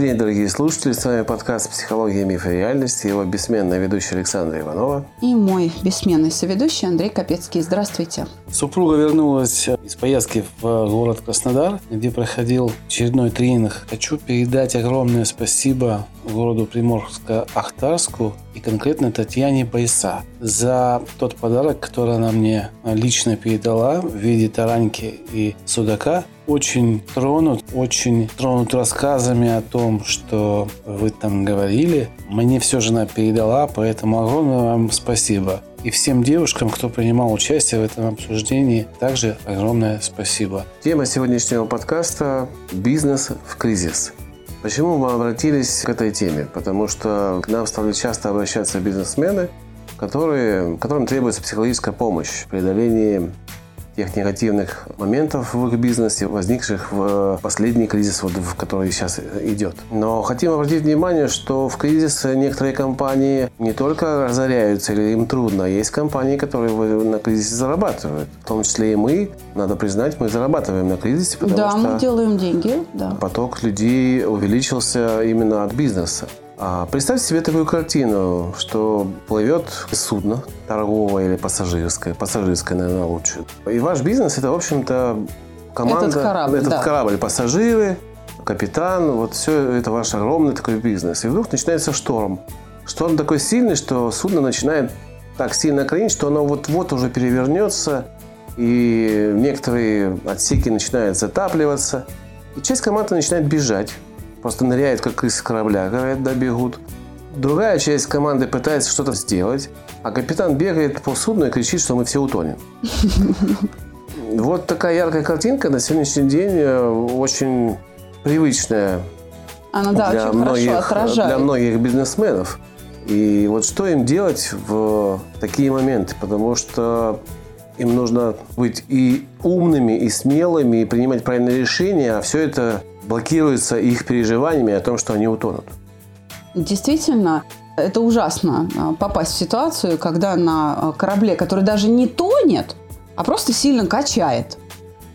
Добрый день, дорогие слушатели. С вами подкаст «Психология, миф и реальность». Его бессменная ведущая Александра Иванова. И мой бессменный соведущий Андрей Капецкий. Здравствуйте. Супруга вернулась из поездки в город Краснодар, где проходил очередной тренинг. Хочу передать огромное спасибо городу Приморско-Ахтарску и конкретно Татьяне Байса за тот подарок, который она мне лично передала в виде тараньки и судака. Очень тронут, очень тронут рассказами о том, что вы там говорили. Мне все жена передала, поэтому огромное вам спасибо. И всем девушкам, кто принимал участие в этом обсуждении, также огромное спасибо. Тема сегодняшнего подкаста – бизнес в кризис. Почему мы обратились к этой теме? Потому что к нам стали часто обращаться бизнесмены, которые, которым требуется психологическая помощь в преодолении тех негативных моментов в их бизнесе, возникших в последний кризис, вот, в который сейчас идет. Но хотим обратить внимание, что в кризис некоторые компании не только разоряются или им трудно, есть компании, которые на кризисе зарабатывают. В том числе и мы, надо признать, мы зарабатываем на кризисе, потому да, что мы делаем деньги. Да. поток людей увеличился именно от бизнеса. А представьте себе такую картину, что плывет судно торговое или пассажирское, пассажирское, наверное, лучше. И ваш бизнес это, в общем-то, команда, этот корабль, этот да. корабль, пассажиры, капитан, вот все это ваш огромный такой бизнес. И вдруг начинается шторм. Шторм такой сильный, что судно начинает так сильно кренить, что оно вот-вот уже перевернется, и некоторые отсеки начинают затапливаться. И часть команды начинает бежать просто ныряют, как из корабля, говорят, да, бегут. Другая часть команды пытается что-то сделать, а капитан бегает по судну и кричит, что мы все утонем. Вот такая яркая картинка на сегодняшний день э, очень привычная Она, да, для, очень многих, для многих бизнесменов. И вот что им делать в такие моменты? Потому что им нужно быть и умными, и смелыми, и принимать правильные решения, а все это блокируется их переживаниями о том, что они утонут. Действительно, это ужасно а, попасть в ситуацию, когда на а, корабле, который даже не тонет, а просто сильно качает,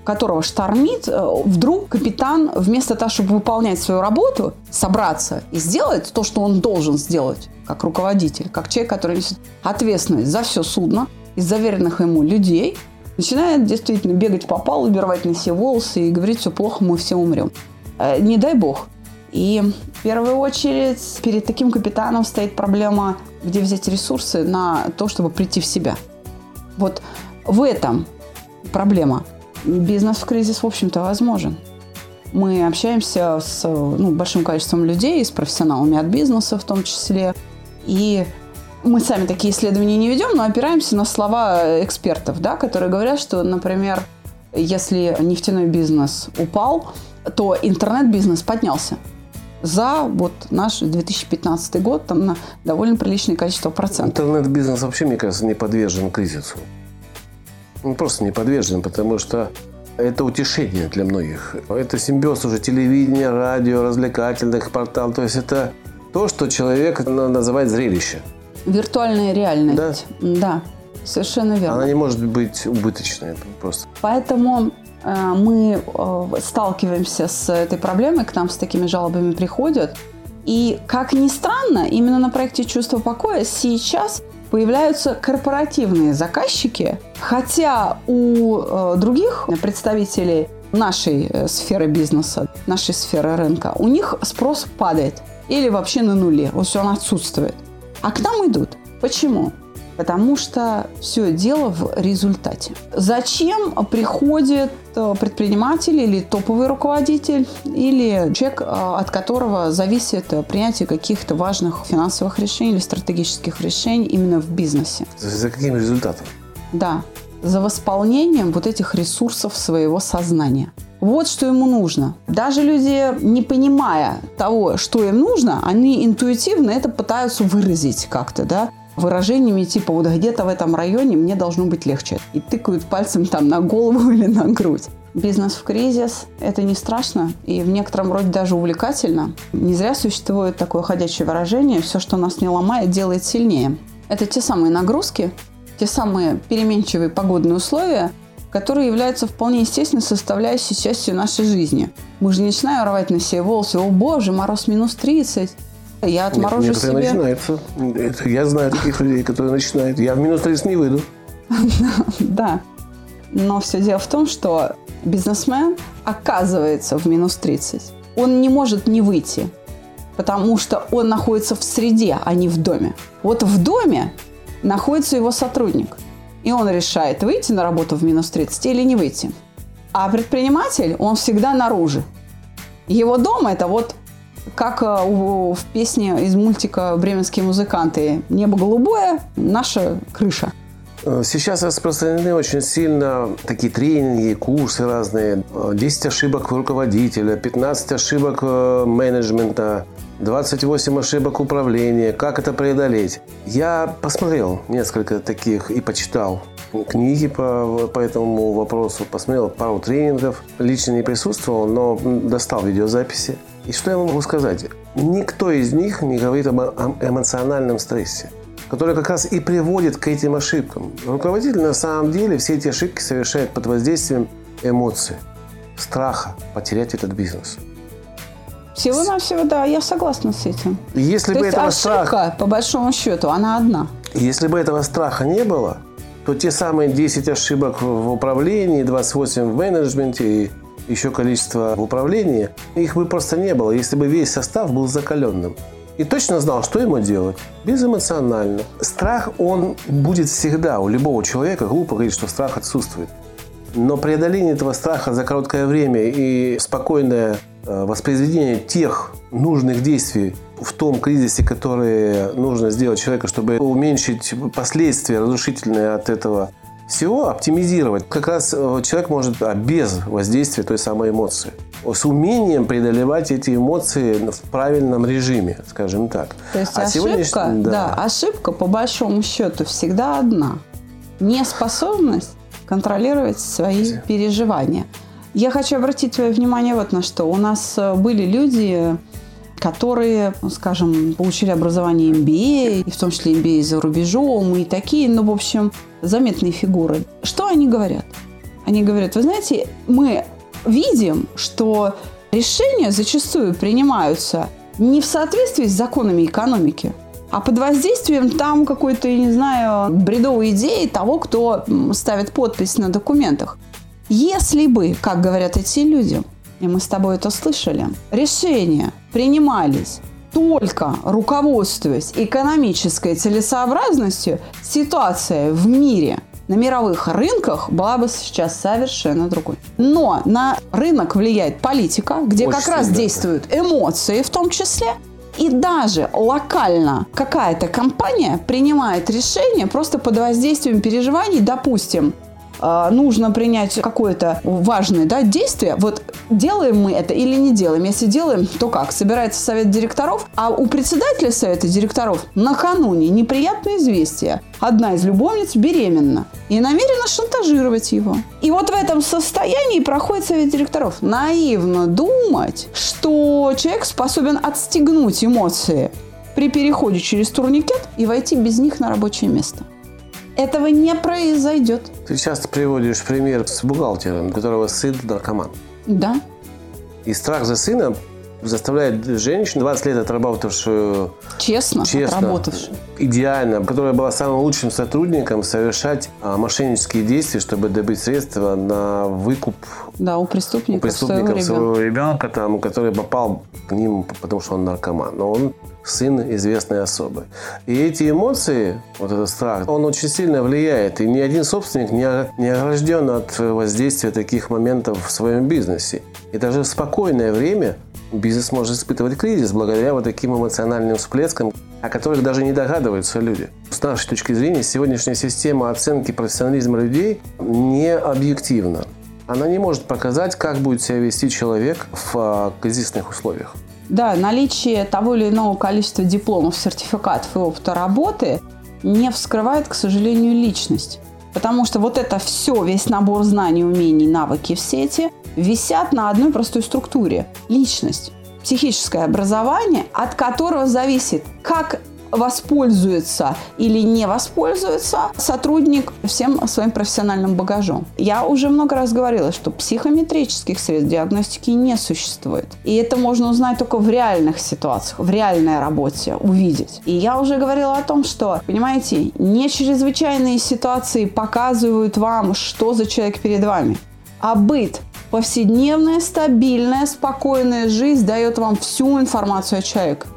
которого штормит, э, вдруг капитан вместо того, чтобы выполнять свою работу, собраться и сделать то, что он должен сделать, как руководитель, как человек, который несет ответственность за все судно, из заверенных ему людей, начинает действительно бегать по палубе, рвать на себе волосы и говорить, все плохо, мы все умрем. Э, не дай бог. И в первую очередь перед таким капитаном стоит проблема, где взять ресурсы на то, чтобы прийти в себя. Вот в этом проблема. Бизнес в кризис, в общем-то, возможен. Мы общаемся с ну, большим количеством людей, с профессионалами от бизнеса в том числе. И мы сами такие исследования не ведем, но опираемся на слова экспертов, да, которые говорят, что, например, если нефтяной бизнес упал, то интернет-бизнес поднялся за вот наш 2015 год там на довольно приличное количество процентов. Интернет-бизнес вообще, мне кажется, не подвержен кризису. Он просто не подвержен, потому что это утешение для многих. Это симбиоз уже телевидения, радио, развлекательных порталов. То есть это то, что человек называет зрелище. Виртуальная реальность. Да. да, совершенно верно. Она не может быть убыточной просто. Поэтому мы э, сталкиваемся с этой проблемой, к нам с такими жалобами приходят. И, как ни странно, именно на проекте «Чувство покоя» сейчас появляются корпоративные заказчики, хотя у э, других представителей нашей сферы бизнеса, нашей сферы рынка, у них спрос падает или вообще на нуле, вот все он отсутствует. А к нам идут. Почему? Потому что все дело в результате. Зачем приходит э, предприниматель или топовый руководитель, или человек, э, от которого зависит принятие каких-то важных финансовых решений или стратегических решений именно в бизнесе? За каким результатом? Да, за восполнением вот этих ресурсов своего сознания. Вот что ему нужно. Даже люди, не понимая того, что им нужно, они интуитивно это пытаются выразить как-то, да выражениями типа вот где-то в этом районе мне должно быть легче. И тыкают пальцем там на голову или на грудь. Бизнес в кризис – это не страшно и в некотором роде даже увлекательно. Не зря существует такое ходячее выражение «все, что нас не ломает, делает сильнее». Это те самые нагрузки, те самые переменчивые погодные условия, которые являются вполне естественной составляющей частью нашей жизни. Мы же не начинаем рвать на себе волосы «О боже, мороз минус 30», я отморожу Нет, себе. начинается. Это я знаю таких людей, которые начинают. Я в минус 30 не выйду. Да. Но все дело в том, что бизнесмен оказывается в минус 30. Он не может не выйти, потому что он находится в среде, а не в доме. Вот в доме находится его сотрудник. И он решает, выйти на работу в минус 30 или не выйти. А предприниматель, он всегда наружу. Его дом – это вот как э, в песне из мультика «Бременские музыканты». Небо голубое, наша крыша. Э, сейчас распространены очень сильно такие тренинги, курсы разные. 10 ошибок руководителя, 15 ошибок э, менеджмента, 28 ошибок управления, как это преодолеть. Я посмотрел несколько таких и почитал книги по, по этому вопросу, посмотрел пару тренингов. Лично не присутствовал, но достал видеозаписи. И что я могу сказать? Никто из них не говорит об эмоциональном стрессе который как раз и приводит к этим ошибкам. Руководитель на самом деле все эти ошибки совершает под воздействием эмоций, страха потерять этот бизнес. Всего-навсего, да, я согласна с этим. Если То бы есть этого ошибка, страха, по большому счету, она одна. если бы этого страха не было, то те самые 10 ошибок в управлении, 28 в менеджменте и еще количество в управлении, их бы просто не было, если бы весь состав был закаленным. И точно знал, что ему делать. Безэмоционально. Страх, он будет всегда. У любого человека глупо говорить, что страх отсутствует. Но преодоление этого страха за короткое время и спокойное э, воспроизведение тех нужных действий в том кризисе, которые нужно сделать человеку, чтобы уменьшить последствия разрушительные от этого всего, оптимизировать. Как раз э, человек может а, без воздействия той самой эмоции. С умением преодолевать эти эмоции в правильном режиме, скажем так. То есть а ошибка, да. да, ошибка по большому счету всегда одна. Неспособность контролировать свои переживания. Я хочу обратить твое внимание вот на что. У нас э, были люди, которые, ну, скажем, получили образование MBA, и в том числе MBA за рубежом, и такие, ну, в общем, заметные фигуры. Что они говорят? Они говорят, вы знаете, мы видим, что решения зачастую принимаются не в соответствии с законами экономики, а под воздействием там какой-то, я не знаю, бредовой идеи того, кто ставит подпись на документах. Если бы, как говорят эти люди, и мы с тобой это слышали, решения принимались только руководствуясь экономической целесообразностью, ситуация в мире на мировых рынках была бы сейчас совершенно другой. Но на рынок влияет политика, где Очень как раз да. действуют эмоции в том числе. И даже локально какая-то компания принимает решение просто под воздействием переживаний, допустим, а, нужно принять какое-то важное да, действие, вот делаем мы это или не делаем. Если делаем, то как? Собирается совет директоров, а у председателя совета директоров накануне неприятное известие. Одна из любовниц беременна и намерена шантажировать его. И вот в этом состоянии проходит совет директоров. Наивно думать, что человек способен отстегнуть эмоции при переходе через турникет и войти без них на рабочее место. Этого не произойдет. Ты часто приводишь пример с бухгалтером, у которого сын наркоман. Да. И страх за сына заставляет женщину, 20 лет отработавшую... Честно, честно отработавшую. Идеально, которая была самым лучшим сотрудником, совершать а, мошеннические действия, чтобы добыть средства на выкуп да, у преступников, у преступников своего, ребенка, там, который попал к ним, потому что он наркоман. Но он сын известной особы. И эти эмоции, вот этот страх, он очень сильно влияет. И ни один собственник не, не огражден от воздействия таких моментов в своем бизнесе. И даже в спокойное время бизнес может испытывать кризис благодаря вот таким эмоциональным всплескам, о которых даже не догадываются люди. С нашей точки зрения, сегодняшняя система оценки профессионализма людей не объективна. Она не может показать, как будет себя вести человек в а, кризисных условиях. Да, наличие того или иного количества дипломов, сертификатов и опыта работы не вскрывает, к сожалению, личность. Потому что вот это все, весь набор знаний, умений, навыки в сети висят на одной простой структуре. Личность психическое образование, от которого зависит, как воспользуется или не воспользуется сотрудник всем своим профессиональным багажом. Я уже много раз говорила, что психометрических средств диагностики не существует. И это можно узнать только в реальных ситуациях, в реальной работе увидеть. И я уже говорила о том, что, понимаете, не чрезвычайные ситуации показывают вам, что за человек перед вами, а быт, повседневная, стабильная, спокойная жизнь дает вам всю информацию о человеке.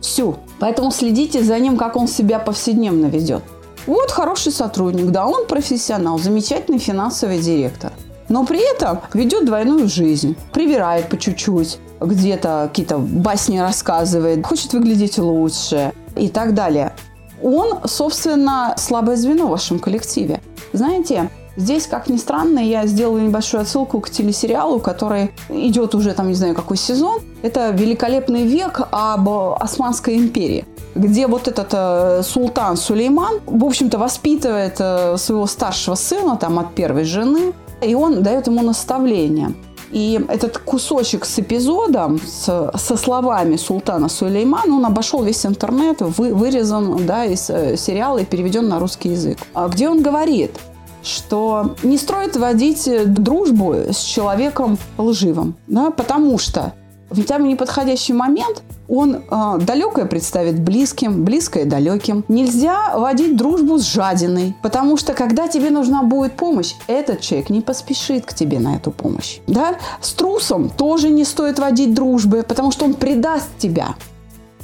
Всю. Поэтому следите за ним, как он себя повседневно ведет. Вот хороший сотрудник, да, он профессионал, замечательный финансовый директор. Но при этом ведет двойную жизнь, прибирает по чуть-чуть, где-то какие-то басни рассказывает, хочет выглядеть лучше и так далее. Он, собственно, слабое звено в вашем коллективе. Знаете, Здесь, как ни странно, я сделала небольшую отсылку к телесериалу, который идет уже там не знаю какой сезон. Это «Великолепный век» об Османской империи где вот этот э, султан Сулейман, в общем-то, воспитывает э, своего старшего сына там от первой жены, и он дает ему наставление. И этот кусочек с эпизодом, с, со словами султана Сулеймана, он обошел весь интернет, вы, вырезан да, из э, сериала и переведен на русский язык. А где он говорит, что не строит водить дружбу с человеком лживым, да, потому что в самый неподходящий момент он э, далекое представит близким, близкое далеким. Нельзя водить дружбу с жадиной, потому что когда тебе нужна будет помощь, этот человек не поспешит к тебе на эту помощь. Да? С трусом тоже не стоит водить дружбы, потому что он предаст тебя,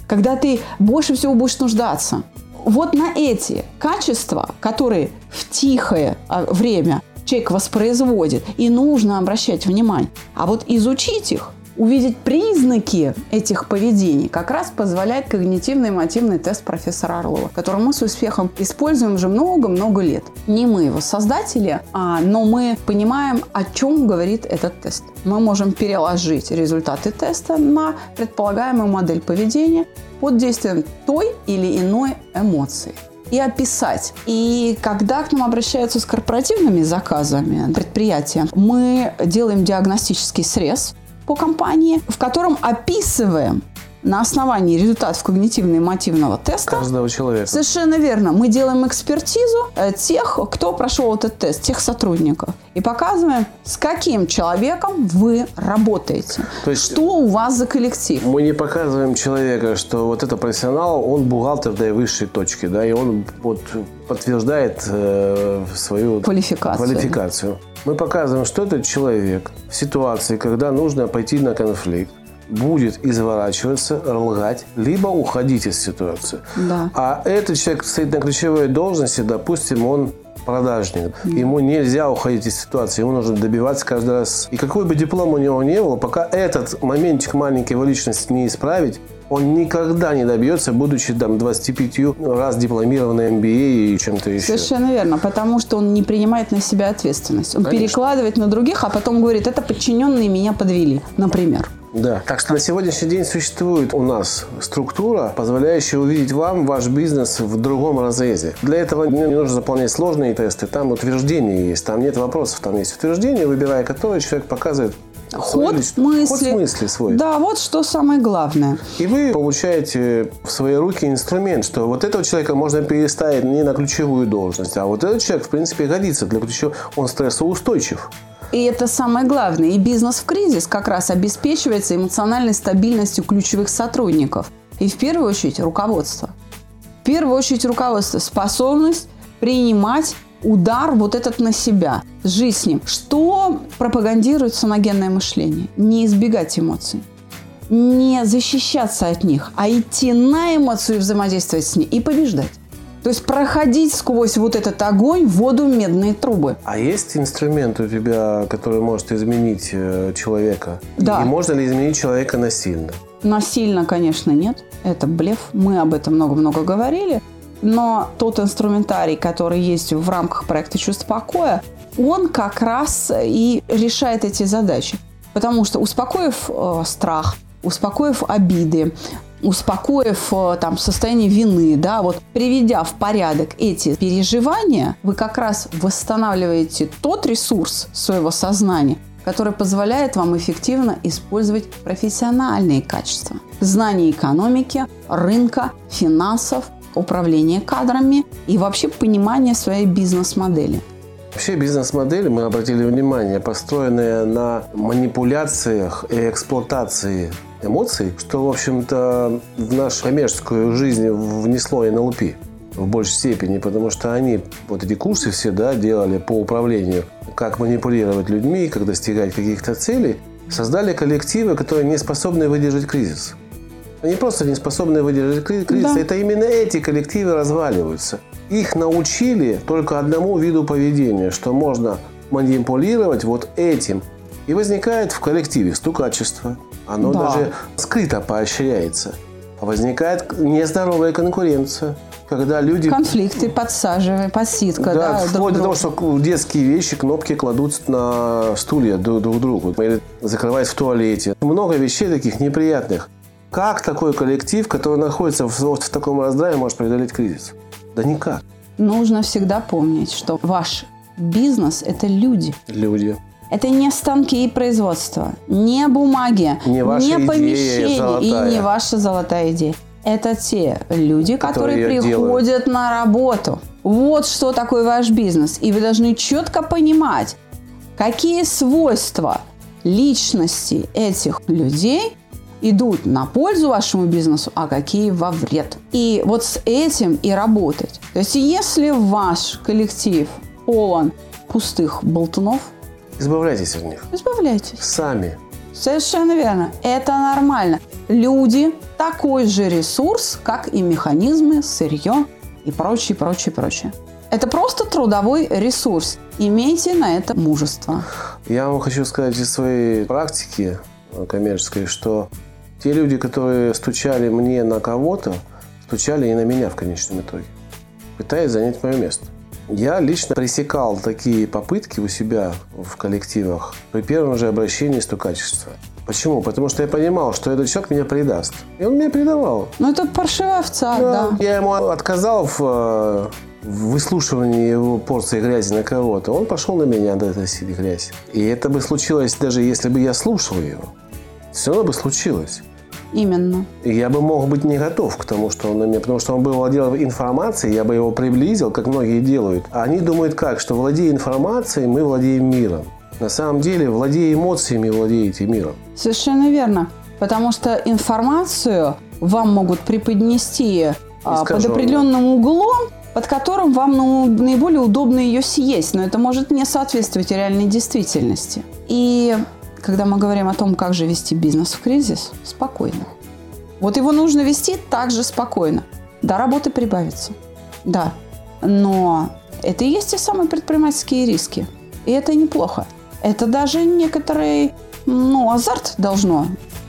когда ты больше всего будешь нуждаться. Вот на эти качества, которые в тихое а, время человек воспроизводит, и нужно обращать внимание. А вот изучить их увидеть признаки этих поведений как раз позволяет когнитивный мотивный тест профессора Орлова, который мы с успехом используем уже много-много лет. Не мы его создатели, а, но мы понимаем, о чем говорит этот тест. Мы можем переложить результаты теста на предполагаемую модель поведения под действием той или иной эмоции и описать. И когда к нам обращаются с корпоративными заказами предприятия, мы делаем диагностический срез по компании, в котором описываем на основании результатов когнитивно-эмотивного теста. Каждого человека. Совершенно верно. Мы делаем экспертизу э, тех, кто прошел этот тест, тех сотрудников. И показываем, с каким человеком вы работаете. То есть что у вас за коллектив. Мы не показываем человека, что вот это профессионал, он бухгалтер до высшей точки, да, и он вот подтверждает э, свою квалификацию. квалификацию. Мы показываем, что этот человек в ситуации, когда нужно пойти на конфликт, будет изворачиваться, лгать, либо уходить из ситуации. Да. А этот человек стоит на ключевой должности, допустим, он продажник. Да. Ему нельзя уходить из ситуации, ему нужно добиваться каждый раз. И какой бы диплом у него не был, пока этот моментик маленький его личности не исправить, он никогда не добьется, будучи там 25 раз дипломированный MBA и чем-то еще. Совершенно верно, потому что он не принимает на себя ответственность. Он Конечно. перекладывает на других, а потом говорит, это подчиненные меня подвели, например. Да. Так что на сегодняшний день существует у нас структура, позволяющая увидеть вам ваш бизнес в другом разрезе. Для этого не нужно заполнять сложные тесты. Там утверждения есть, там нет вопросов, там есть утверждения, выбирая которые человек показывает ход мысли. Ход мысли свой. Да, вот что самое главное. И вы получаете в свои руки инструмент, что вот этого человека можно переставить не на ключевую должность, а вот этот человек, в принципе, годится для ключевого. Он стрессоустойчив. И это самое главное. И бизнес в кризис как раз обеспечивается эмоциональной стабильностью ключевых сотрудников. И в первую очередь руководство. В первую очередь руководство. Способность принимать удар вот этот на себя, жить с ним. Что пропагандирует саногенное мышление? Не избегать эмоций не защищаться от них, а идти на эмоцию и взаимодействовать с ней и побеждать. То есть проходить сквозь вот этот огонь в воду медные трубы. А есть инструмент у тебя, который может изменить э, человека? Да. И можно ли изменить человека насильно? Насильно, конечно, нет. Это блеф. Мы об этом много-много говорили. Но тот инструментарий, который есть в рамках проекта «Чувство покоя», он как раз и решает эти задачи. Потому что успокоив э, страх, успокоив обиды, успокоив э, там состояние вины, да, вот приведя в порядок эти переживания, вы как раз восстанавливаете тот ресурс своего сознания, который позволяет вам эффективно использовать профессиональные качества. Знание экономики, рынка, финансов, управления кадрами и вообще понимание своей бизнес-модели. Вообще бизнес-модель, мы обратили внимание, построенная на манипуляциях и эксплуатации эмоций, что, в общем-то, в нашу коммерческую жизнь внесло НЛП в большей степени, потому что они вот эти курсы все да, делали по управлению, как манипулировать людьми, как достигать каких-то целей, создали коллективы, которые не способны выдержать кризис. Они просто не способны выдержать кризис. Да. Это именно эти коллективы разваливаются. Их научили только одному виду поведения, что можно манипулировать вот этим. И возникает в коллективе стукачество. Оно да. даже скрыто поощряется. Возникает нездоровая конкуренция когда люди... Конфликты, подсаживая, подсидка. Да, да вплоть до того, что детские вещи, кнопки кладут на стулья друг, друг другу. Или закрываясь в туалете. Много вещей таких неприятных. Как такой коллектив, который находится в, в таком раздрае, может преодолеть кризис? Да никак. Нужно всегда помнить, что ваш бизнес – это люди. Люди. Это не станки и производство, не бумаги, не, не помещения и не ваша золотая идея. Это те люди, которые, которые приходят делают. на работу. Вот что такое ваш бизнес. И вы должны четко понимать, какие свойства личности этих людей идут на пользу вашему бизнесу, а какие во вред. И вот с этим и работать. То есть если ваш коллектив полон пустых болтунов, избавляйтесь от них. Избавляйтесь. Сами. Совершенно верно. Это нормально. Люди такой же ресурс, как и механизмы, сырье и прочее, прочее, прочее. Это просто трудовой ресурс. Имейте на это мужество. Я вам хочу сказать из своей практики коммерческой, что те люди, которые стучали мне на кого-то, стучали и на меня в конечном итоге, пытаясь занять мое место. Я лично пресекал такие попытки у себя в коллективах при первом же обращении стукачества. Почему? Потому что я понимал, что этот человек меня предаст. И он меня предавал. Ну, это паршивая овца, да. да. Я ему отказал в, э, в выслушивании его порции грязи на кого-то. Он пошел на меня доносить грязь. И это бы случилось, даже если бы я слушал его. Все равно бы случилось. Именно. Я бы мог быть не готов к тому, что он меня, потому что он бы владел информацией, я бы его приблизил, как многие делают. Они думают как, что владея информацией, мы владеем миром. На самом деле, владея эмоциями, владеете миром. Совершенно верно. Потому что информацию вам могут преподнести а, под определенным углом, под которым вам ну, наиболее удобно ее съесть, но это может не соответствовать реальной действительности. И когда мы говорим о том, как же вести бизнес в кризис, спокойно. Вот его нужно вести также спокойно. Да, работы прибавится. Да. Но это и есть те самые предпринимательские риски. И это неплохо. Это даже некоторый ну, азарт должно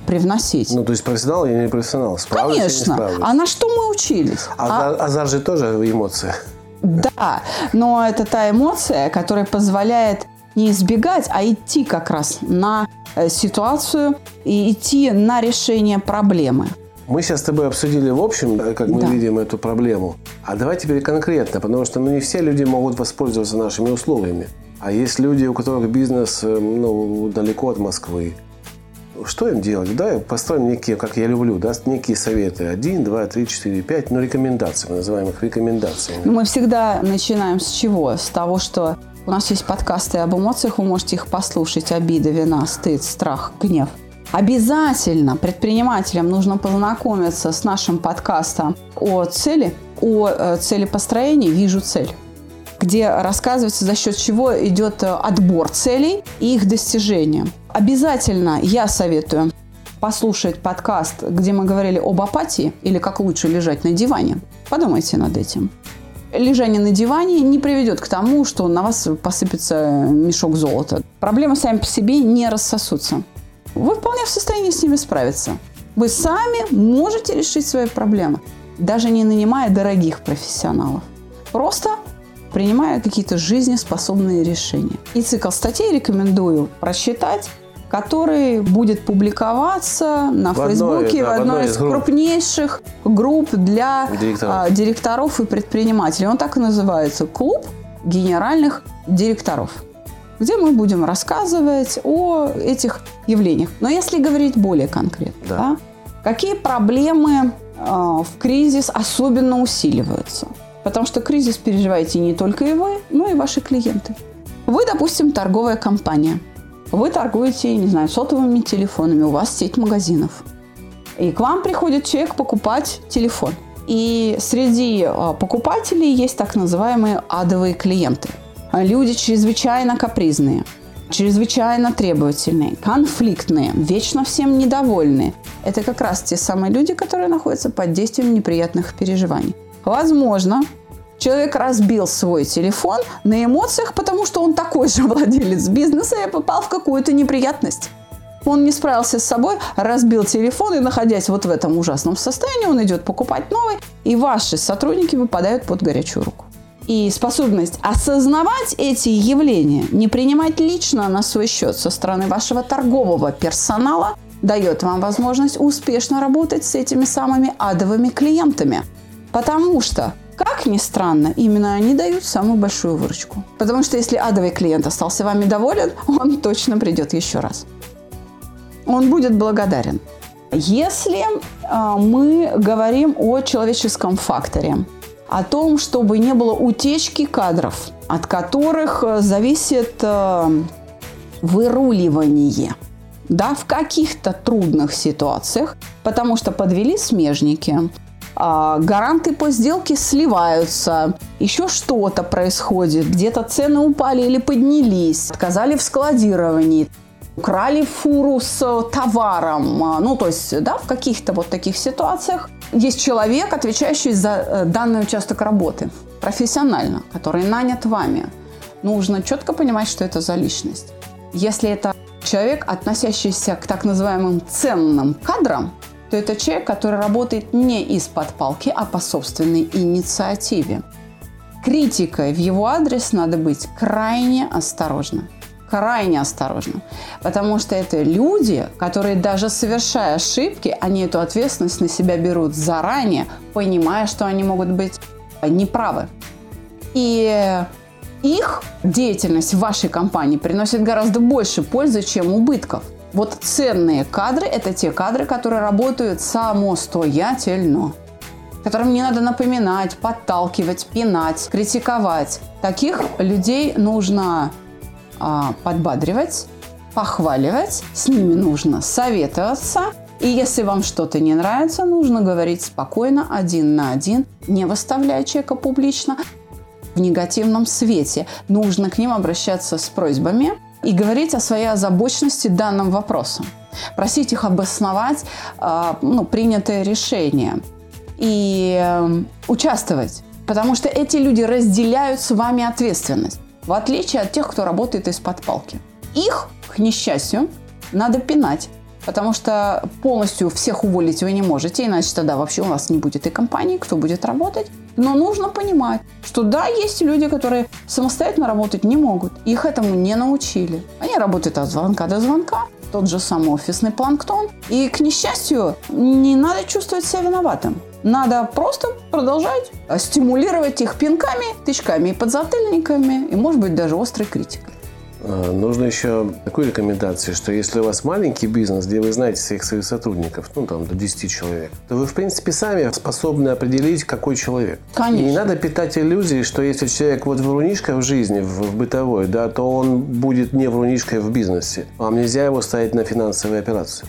привносить. Ну, то есть профессионал или не профессионал? Справлюсь Конечно. А на что мы учились? А, а... Азарт же тоже эмоция. Да, но это та эмоция, которая позволяет не избегать, а идти как раз на э, ситуацию и идти на решение проблемы. Мы сейчас с тобой обсудили в общем, э, как мы да. видим эту проблему. А давай теперь конкретно, потому что ну, не все люди могут воспользоваться нашими условиями. А есть люди, у которых бизнес э, ну, далеко от Москвы. Что им делать? Да, построим некие, как я люблю, да, некие советы. Один, два, три, четыре, пять. Ну, рекомендации, мы называем их рекомендациями. Мы всегда начинаем с чего? С того, что у нас есть подкасты об эмоциях, вы можете их послушать. Обида, вина, стыд, страх, гнев. Обязательно предпринимателям нужно познакомиться с нашим подкастом о цели, о э, цели построения «Вижу цель» где рассказывается, за счет чего идет э, отбор целей и их достижения. Обязательно я советую послушать подкаст, где мы говорили об апатии или как лучше лежать на диване. Подумайте над этим лежание на диване не приведет к тому, что на вас посыпется мешок золота. Проблемы сами по себе не рассосутся. Вы вполне в состоянии с ними справиться. Вы сами можете решить свои проблемы, даже не нанимая дорогих профессионалов. Просто принимая какие-то жизнеспособные решения. И цикл статей рекомендую прочитать, который будет публиковаться на В одной, Фейсбуке да, в одной одной из групп. крупнейших групп для Директоров. а, директоров и предпринимателей. Он так и называется «Клуб генеральных директоров», где мы будем рассказывать о этих явлениях. Но если говорить более конкретно, Да. да, какие проблемы а, в кризис особенно усиливаются? Потому что кризис переживаете не только и вы, но и ваши клиенты. Вы, допустим, торговая компания. Вы торгуете, не знаю, сотовыми телефонами, у вас сеть магазинов. И к вам приходит человек покупать телефон. И среди а, покупателей есть так называемые адовые клиенты. А Люди чрезвычайно капризные, чрезвычайно требовательные, конфликтные, вечно всем недовольные. Это как раз те самые люди, которые находятся под действием неприятных переживаний. Возможно, человек разбил свой телефон на эмоциях, потому что он такой же владелец бизнеса и попал в какую-то неприятность. Он не справился с собой, разбил телефон, и находясь вот в этом ужасном состоянии, он идет покупать новый, и ваши сотрудники выпадают под горячую руку. И способность осознавать эти явления, не принимать лично на свой счет со стороны вашего торгового персонала, дает вам возможность успешно работать с этими самыми адовыми клиентами. Потому что, как ни странно, именно они дают самую большую выручку. Потому что если адовый клиент остался вами доволен, он точно придет еще раз он будет благодарен. Если а, мы говорим о человеческом факторе, о том, чтобы не было утечки кадров, от которых э, зависит э, выруливание, да, в каких-то трудных ситуациях, потому что подвели смежники, а, гаранты по сделке сливаются, еще что-то происходит, где-то цены упали или поднялись, отказали в складировании, украли фуру с э, товаром. А, Ну, то есть, да, в каких-то вот таких ситуациях есть человек, отвечающий за э, данный участок работы, профессионально, который нанят вами. Нужно четко понимать, что это за личность. Если это человек, относящийся к так называемым ценным кадрам, то это человек, который работает не из-под палки, а по собственной инициативе. Критикой в его адрес надо быть крайне осторожным крайне осторожным. Потому что это люди, которые даже совершая ошибки, они эту ответственность на себя берут заранее, понимая, что они могут быть неправы. И их деятельность в вашей компании приносит гораздо больше пользы, чем убытков. Вот ценные кадры – это те кадры, которые работают самостоятельно которым не надо напоминать, подталкивать, пинать, критиковать. Таких людей нужно а, подбадривать, похваливать, с ними нужно советоваться. И если вам что-то не нравится, нужно говорить спокойно, один на один, не выставляя человека публично в негативном свете. Нужно к ним обращаться с просьбами и говорить о своей озабоченности данным вопросом. Просить их обосновать а, ну, принятое решение и э, участвовать. Потому что эти люди разделяют с вами ответственность в отличие от тех, кто работает из-под палки. Их, к несчастью, надо пинать, потому что полностью всех уволить вы не можете, иначе тогда вообще у вас не будет и компании, кто будет работать. Но нужно понимать, что да, есть люди, которые самостоятельно работать не могут. Их этому не научили. Они работают от звонка до звонка, тот же самый офисный планктон. И, к несчастью, не надо чувствовать себя виноватым. Надо просто продолжать стимулировать их пинками, тычками и подзатыльниками, и, может быть, даже острой критикой. А, Нужно еще такую рекомендацию, что если у вас маленький бизнес, где вы знаете всех своих сотрудников, ну там до 10 человек, то вы в принципе сами способны определить, какой человек. Конечно. И не надо питать иллюзии, что если человек вот врунишка в жизни, в, в бытовой, да, то он будет не врунишкой в бизнесе. Вам нельзя его ставить на финансовые операции.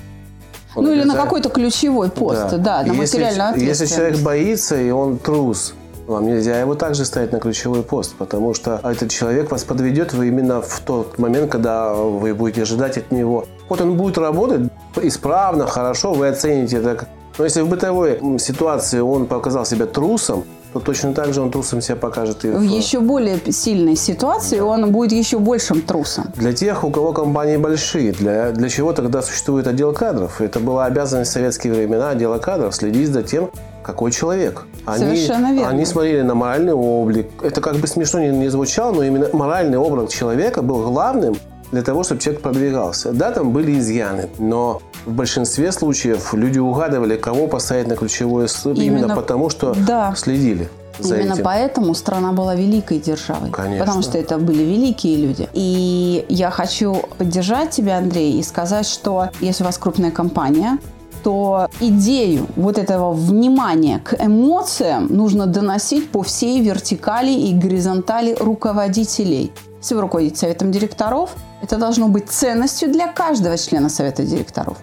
Он ну или на какой-то ключевой пост, да, на И если- материальную ответственность. Если человек боится и он трус, вам нельзя его также ставить на ключевой пост, потому что этот человек вас подведет вы именно в тот момент, когда вы будете ожидать от него. Вот он будет работать исправно, хорошо, вы оцените это. Но если в бытовой ситуации он показал себя трусом, то точно так же он трусом себя покажет и В еще более сильной ситуации он будет еще большим трусом. Для тех, у кого компании большие, для, для чего тогда существует отдел кадров? Это была обязанность в советские времена отдела кадров следить за тем, какой человек. Они, Совершенно верно. Они смотрели на моральный облик. Это как бы смешно не, не звучало, но именно моральный облик человека был главным для того, чтобы человек продвигался. Да, там были изъяны, но в большинстве случаев люди угадывали, кого поставить на ключевое слово именно, Именно- потому, что Да. следили за Именно этим. поэтому страна была великой державой. Конечно. Потому что это были великие люди. И я хочу поддержать тебя, Андрей, и сказать, что если у вас крупная компания, то идею вот этого внимания к эмоциям нужно доносить по всей вертикали и горизонтали руководителей. Если вы руководите советом директоров, это должно быть ценностью для каждого члена совета директоров.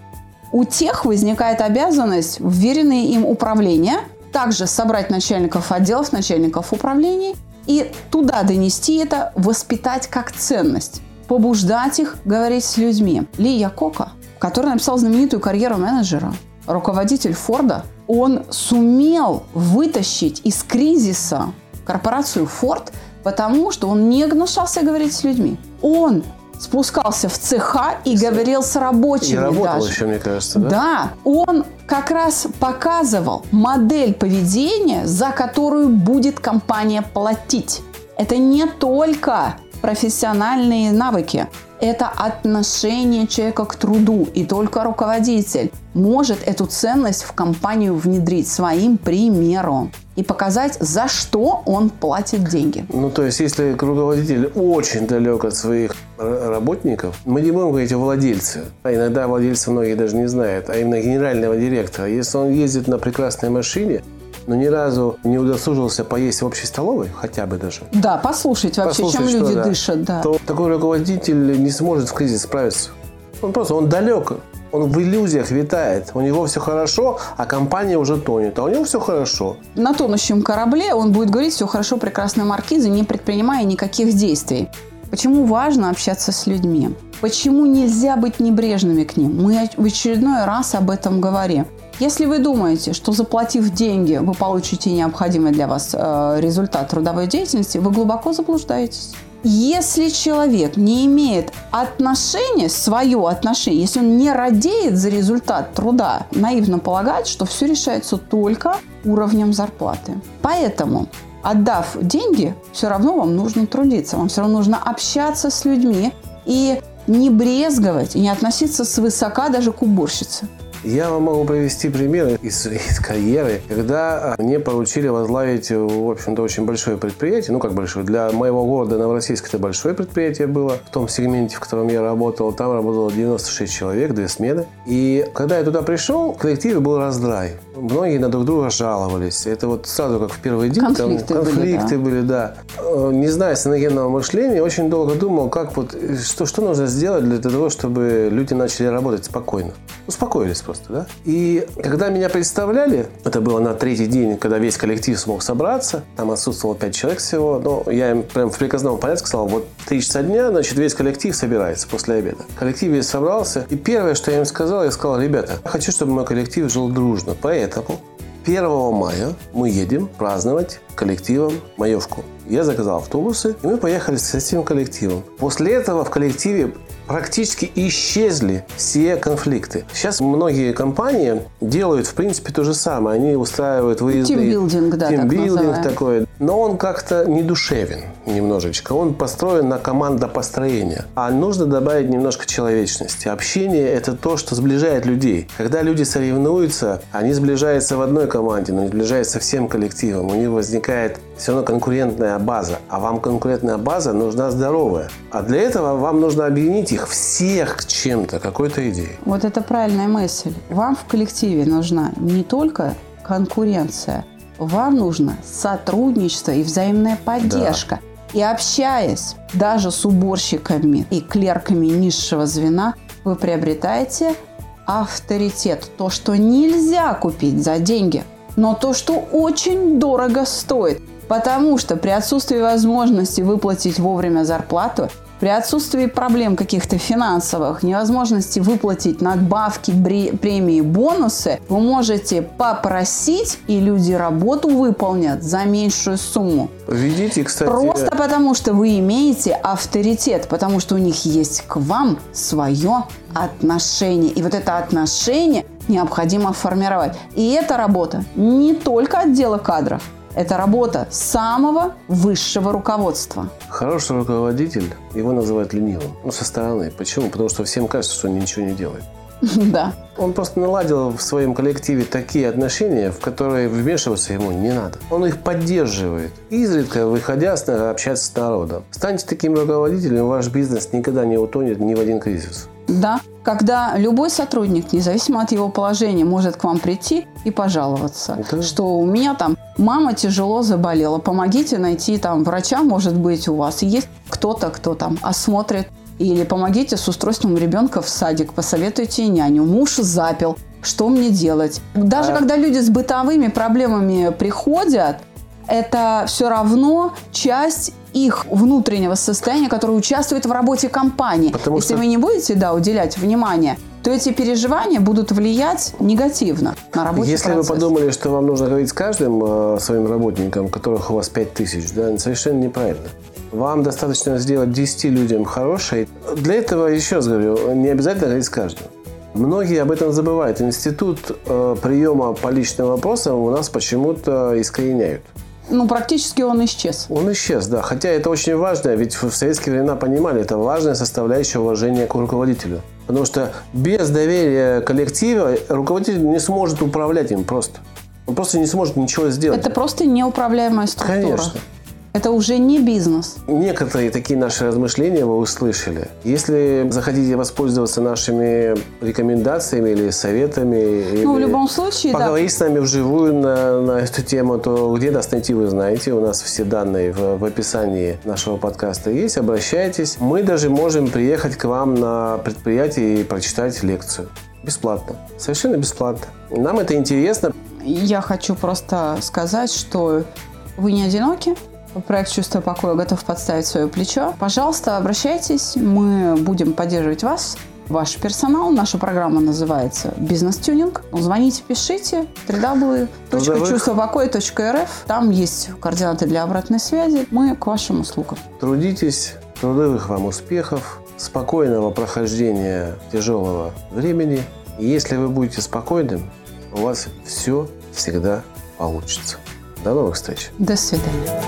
У тех возникает обязанность, вверенные им управления, также собрать начальников отделов, начальников управлений и туда донести это, воспитать как ценность, побуждать их говорить с людьми. Ли Якока, который написал знаменитую карьеру менеджера, руководитель Форда, он сумел вытащить из кризиса корпорацию Форд, потому что он не гнушался говорить с людьми. Он спускался в цеха и говорил с рабочими И работал даже. еще, мне кажется, да? Да, он как раз показывал модель поведения, за которую будет компания платить. Это не только профессиональные навыки, это отношение человека к труду. И только руководитель может эту ценность в компанию внедрить своим примером и показать, за что он платит деньги. Ну, то есть, если руководитель очень далек от своих работников, мы не будем говорить о владельце. А иногда владельца многие даже не знают, а именно генерального директора. Если он ездит на прекрасной машине, но ни разу не удосужился поесть в общей столовой, хотя бы даже, Да, послушать вообще, послушать, чем люди да, дышат. Да. то такой руководитель не сможет в кризис справиться. Он просто, он далек, он в иллюзиях витает. У него все хорошо, а компания уже тонет. А у него все хорошо. на тонущем корабле он будет говорить все хорошо, прекрасная маркиза, не предпринимая никаких действий. Почему важно общаться с людьми? Почему нельзя быть небрежными к ним? Мы в очередной раз об этом говорим. Если вы думаете, что заплатив деньги, вы получите необходимый для вас э, результат трудовой деятельности, вы глубоко заблуждаетесь. Если человек не имеет отношения, свое отношение, если он не радеет за результат труда, наивно полагает, что все решается только уровнем зарплаты. Поэтому, отдав деньги, все равно вам нужно трудиться, вам все равно нужно общаться с людьми и не брезговать и не относиться свысока даже к уборщице. Я вам могу привести примеры из, из карьеры, когда мне поручили возглавить, в общем-то, очень большое предприятие. Ну, как большое? Для моего города Новороссийск это большое предприятие было. В том сегменте, в котором я работал, там работало 96 человек, две смены. И когда я туда пришел, в коллективе был раздрай. Многие на друг друга жаловались. Это вот сразу как в первый день. там Конфликты были, конфликты да. были, да. Э, Не зная сценогенного мышления, очень долго думал, как вот, э, что, что нужно сделать для того, чтобы люди начали работать спокойно. Успокоились просто, да? И когда меня представляли, это было на третий день, когда весь коллектив смог собраться, там отсутствовало пять человек всего, но я им прям в приказном порядке сказал, вот три часа дня, значит, весь коллектив собирается после обеда. Коллектив весь собрался, и первое, что я им сказал, я сказал, ребята, я хочу, чтобы мой коллектив жил дружно, поэтому 1 мая мы едем праздновать коллективом маевку. Я заказал автобусы, и мы поехали с этим коллективом. После этого в коллективе практически исчезли все конфликты. Сейчас многие компании делают, в принципе, то же самое. Они устраивают выездные... Тимбилдинг, да, так Тимбилдинг называемый. такой. Но он как-то не душевен немножечко. Он построен на командопостроение. А нужно добавить немножко человечности. Общение – это то, что сближает людей. Когда люди соревнуются, они сближаются в одной команде, но не сближаются всем коллективом. У них возникает все равно конкурентная база. А вам конкурентная база нужна здоровая. А для этого вам нужно объединить их всех к чем-то, какой-то идеей. Вот это правильная мысль. Вам в коллективе нужна не только конкуренция, вам нужно сотрудничество и взаимная поддержка. И общаясь даже с уборщиками и клерками низшего звена, вы приобретаете авторитет. То, что нельзя купить за деньги, но то, что очень дорого стоит. Потому что при отсутствии возможности выплатить вовремя зарплату, при отсутствии проблем каких-то финансовых, невозможности выплатить надбавки, премии, бонусы, вы можете попросить, и люди работу выполнят за меньшую сумму. Введите, кстати... Просто потому, что вы имеете авторитет, потому что у них есть к вам свое отношение. И вот это отношение необходимо формировать. И эта работа не только отдела кадров, Это работа самого высшего руководства. Хороший руководитель, его называют ленивым. Ну, со стороны. Почему? Потому что всем кажется, что он ничего не делает. Да. Он просто наладил в своем коллективе такие отношения, в которые вмешиваться ему не надо. Он их поддерживает, изредка выходя общаться с народом. Станьте таким руководителем, ваш бизнес никогда не утонет ни в один кризис. Да, когда любой сотрудник, независимо от его положения, может к вам прийти и пожаловаться, Да. что у меня там мама тяжело заболела, помогите найти там врача, может быть, у вас есть кто-то, кто там осмотрит, или помогите с устройством ребенка в садик, посоветуйте няню, муж запил, что мне делать. Даже А- когда люди с бытовыми проблемами приходят, это все равно часть их внутреннего состояния, которое участвует в работе компании. Потому Если что- вы не будете да, уделять внимание, то эти переживания будут влиять негативно на рабочий Если процесс. вы подумали, что вам нужно говорить с каждым э, своим работником, которых у вас 5000, да, совершенно неправильно. Вам достаточно сделать 10 людям хорошее. Для этого, еще раз говорю, не обязательно говорить с каждым. Многие об этом забывают. Институт э, приема по личным вопросам у нас почему-то искореняют. Ну, практически он исчез. Он исчез, да. Хотя это очень важно, ведь в советские времена понимали, это важная составляющая уважения к руководителю. Потому что без доверия коллектива руководитель не сможет управлять им просто. Он просто не сможет ничего сделать. Это просто неуправляемая структура. Конечно. Это уже не бизнес. Некоторые такие наши размышления вы услышали. Если захотите воспользоваться нашими рекомендациями или советами, или Ну, в любом случае, да. поговорить с нами вживую на, на эту тему, то где нас найти, вы знаете. У нас все данные в, в описании нашего подкаста есть. Обращайтесь. Мы даже можем приехать к вам на предприятие и прочитать лекцию. Бесплатно. Совершенно бесплатно. Нам это интересно. Я хочу просто сказать, что вы не одиноки. Проект «Чувство покоя» готов подставить свое плечо. Пожалуйста, обращайтесь. Мы будем поддерживать вас, ваш персонал. Наша программа называется «Бизнес-тюнинг». Звоните, пишите. www.чувствопокоя.рф Там есть координаты для обратной связи. Мы к вашим услугам. Трудитесь, трудовых вам успехов, спокойного прохождения тяжелого времени. И если вы будете спокойным, у вас все всегда получится. До новых встреч! До свидания.